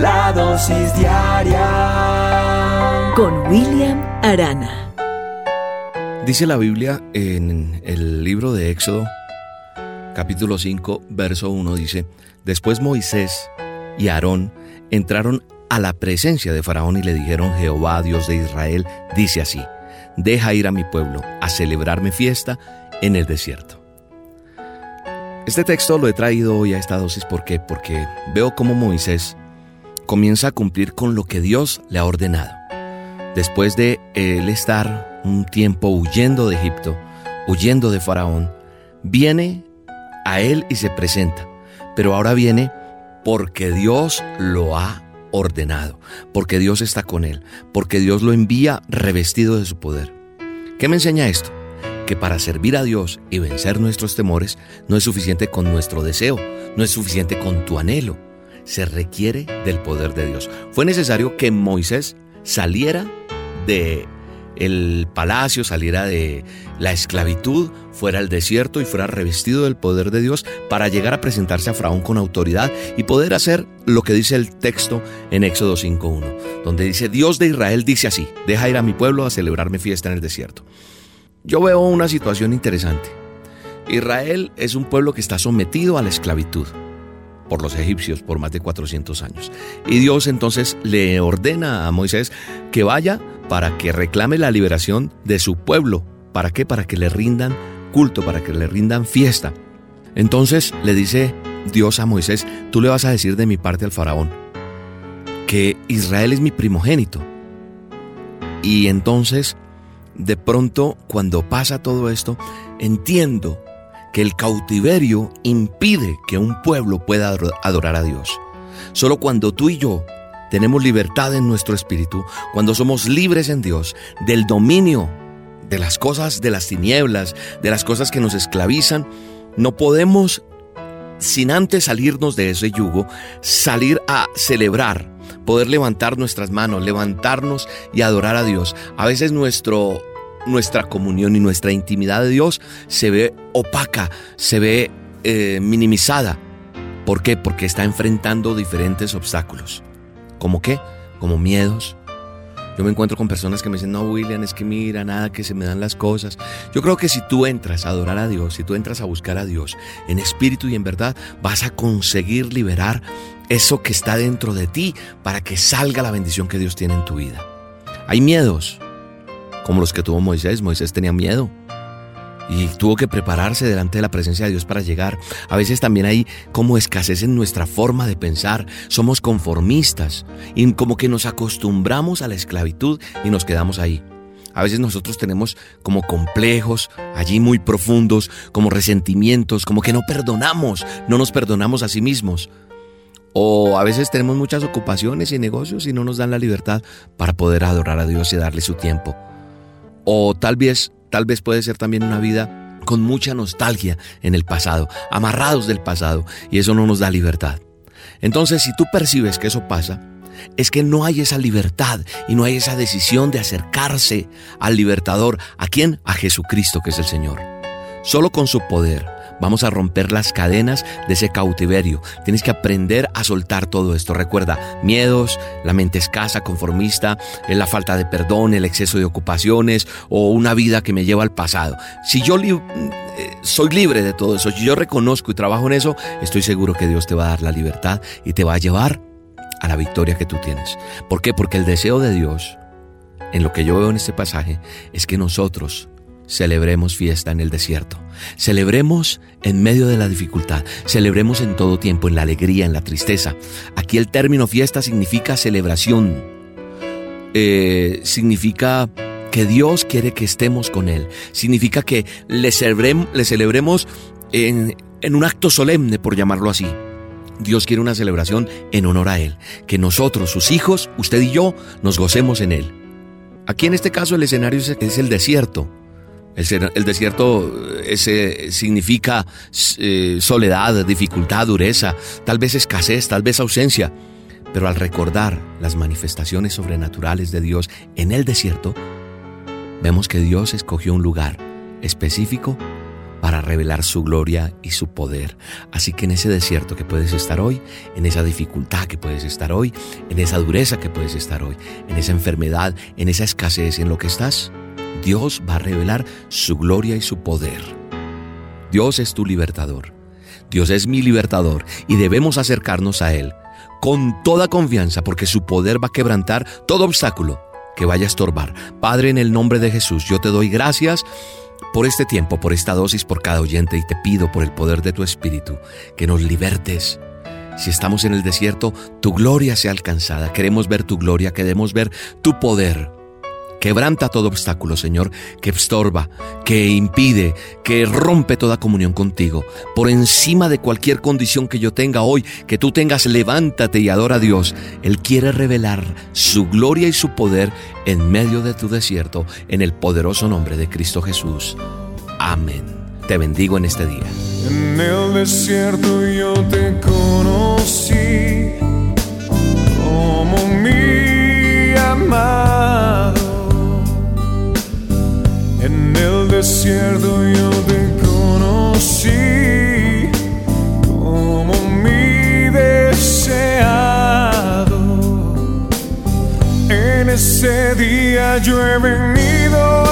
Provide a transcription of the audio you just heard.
La dosis diaria con William Arana. Dice la Biblia en el libro de Éxodo, capítulo 5, verso 1, dice, Después Moisés y Aarón entraron a la presencia de Faraón y le dijeron, Jehová, Dios de Israel, dice así, deja ir a mi pueblo a celebrarme fiesta en el desierto. Este texto lo he traído hoy a esta dosis ¿por qué? porque veo cómo Moisés comienza a cumplir con lo que Dios le ha ordenado. Después de él estar un tiempo huyendo de Egipto, huyendo de Faraón, viene a él y se presenta. Pero ahora viene porque Dios lo ha ordenado, porque Dios está con él, porque Dios lo envía revestido de su poder. ¿Qué me enseña esto? Que para servir a Dios y vencer nuestros temores no es suficiente con nuestro deseo, no es suficiente con tu anhelo, se requiere del poder de Dios. Fue necesario que Moisés saliera de el palacio, saliera de la esclavitud, fuera al desierto y fuera revestido del poder de Dios para llegar a presentarse a Faraón con autoridad y poder hacer lo que dice el texto en Éxodo 5.1, donde dice, Dios de Israel dice así, deja ir a mi pueblo a celebrarme fiesta en el desierto. Yo veo una situación interesante. Israel es un pueblo que está sometido a la esclavitud por los egipcios por más de 400 años. Y Dios entonces le ordena a Moisés que vaya para que reclame la liberación de su pueblo. ¿Para qué? Para que le rindan culto, para que le rindan fiesta. Entonces le dice Dios a Moisés, tú le vas a decir de mi parte al faraón que Israel es mi primogénito. Y entonces, de pronto, cuando pasa todo esto, entiendo que el cautiverio impide que un pueblo pueda adorar a Dios. Solo cuando tú y yo tenemos libertad en nuestro espíritu, cuando somos libres en Dios del dominio de las cosas de las tinieblas, de las cosas que nos esclavizan, no podemos, sin antes salirnos de ese yugo, salir a celebrar, poder levantar nuestras manos, levantarnos y adorar a Dios. A veces nuestro, nuestra comunión y nuestra intimidad de Dios se ve opaca, se ve eh, minimizada. ¿Por qué? Porque está enfrentando diferentes obstáculos. ¿Como qué? Como miedos. Yo me encuentro con personas que me dicen, no, William, es que mira, nada, que se me dan las cosas. Yo creo que si tú entras a adorar a Dios, si tú entras a buscar a Dios en espíritu y en verdad, vas a conseguir liberar eso que está dentro de ti para que salga la bendición que Dios tiene en tu vida. Hay miedos, como los que tuvo Moisés. Moisés tenía miedo y tuvo que prepararse delante de la presencia de Dios para llegar. A veces también hay como escasez en nuestra forma de pensar, somos conformistas y como que nos acostumbramos a la esclavitud y nos quedamos ahí. A veces nosotros tenemos como complejos allí muy profundos, como resentimientos, como que no perdonamos, no nos perdonamos a sí mismos. O a veces tenemos muchas ocupaciones y negocios y no nos dan la libertad para poder adorar a Dios y darle su tiempo. O tal vez Tal vez puede ser también una vida con mucha nostalgia en el pasado, amarrados del pasado, y eso no nos da libertad. Entonces, si tú percibes que eso pasa, es que no hay esa libertad y no hay esa decisión de acercarse al libertador. ¿A quién? A Jesucristo, que es el Señor. Solo con su poder Vamos a romper las cadenas de ese cautiverio. Tienes que aprender a soltar todo esto. Recuerda, miedos, la mente escasa, conformista, la falta de perdón, el exceso de ocupaciones o una vida que me lleva al pasado. Si yo eh, soy libre de todo eso, si yo reconozco y trabajo en eso, estoy seguro que Dios te va a dar la libertad y te va a llevar a la victoria que tú tienes. ¿Por qué? Porque el deseo de Dios, en lo que yo veo en este pasaje, es que nosotros celebremos fiesta en el desierto. Celebremos en medio de la dificultad. Celebremos en todo tiempo, en la alegría, en la tristeza. Aquí el término fiesta significa celebración. Eh, significa que Dios quiere que estemos con Él. Significa que le celebremos, le celebremos en, en un acto solemne, por llamarlo así. Dios quiere una celebración en honor a Él, que nosotros, sus hijos, usted y yo, nos gocemos en Él. Aquí en este caso el escenario es el desierto. El, desierto ese significa eh, soledad, dificultad, dureza, tal vez escasez, tal vez ausencia. Pero al recordar las manifestaciones sobrenaturales de Dios en el desierto, vemos que Dios escogió un lugar específico para revelar su gloria y su poder. Así que en ese desierto que puedes estar hoy, en esa dificultad que puedes estar hoy, en esa dureza que puedes estar hoy, en esa enfermedad, en esa escasez en lo que estás, Dios va a revelar su gloria y su poder. Dios es tu libertador. Dios es mi libertador y debemos acercarnos a Él con toda confianza porque su poder va a quebrantar todo obstáculo que vaya a estorbar. Padre, en el nombre de Jesús, yo te doy gracias por este tiempo, por esta dosis, por cada oyente y te pido por el poder de tu Espíritu que nos libertes. Si estamos en el desierto, tu gloria sea alcanzada. Queremos ver tu gloria, queremos ver tu poder. Quebranta todo obstáculo, Señor, que estorba, que impide, que rompe toda comunión contigo. Por encima de cualquier condición que yo tenga hoy, que tú tengas, levántate y adora a Dios. Él quiere revelar su gloria y su poder en medio de tu desierto, en el poderoso nombre de Cristo Jesús. Amén. Te bendigo en este día. En el desierto yo te conocí como mi amado desierto yo te conocí como mi deseado. En ese día yo he venido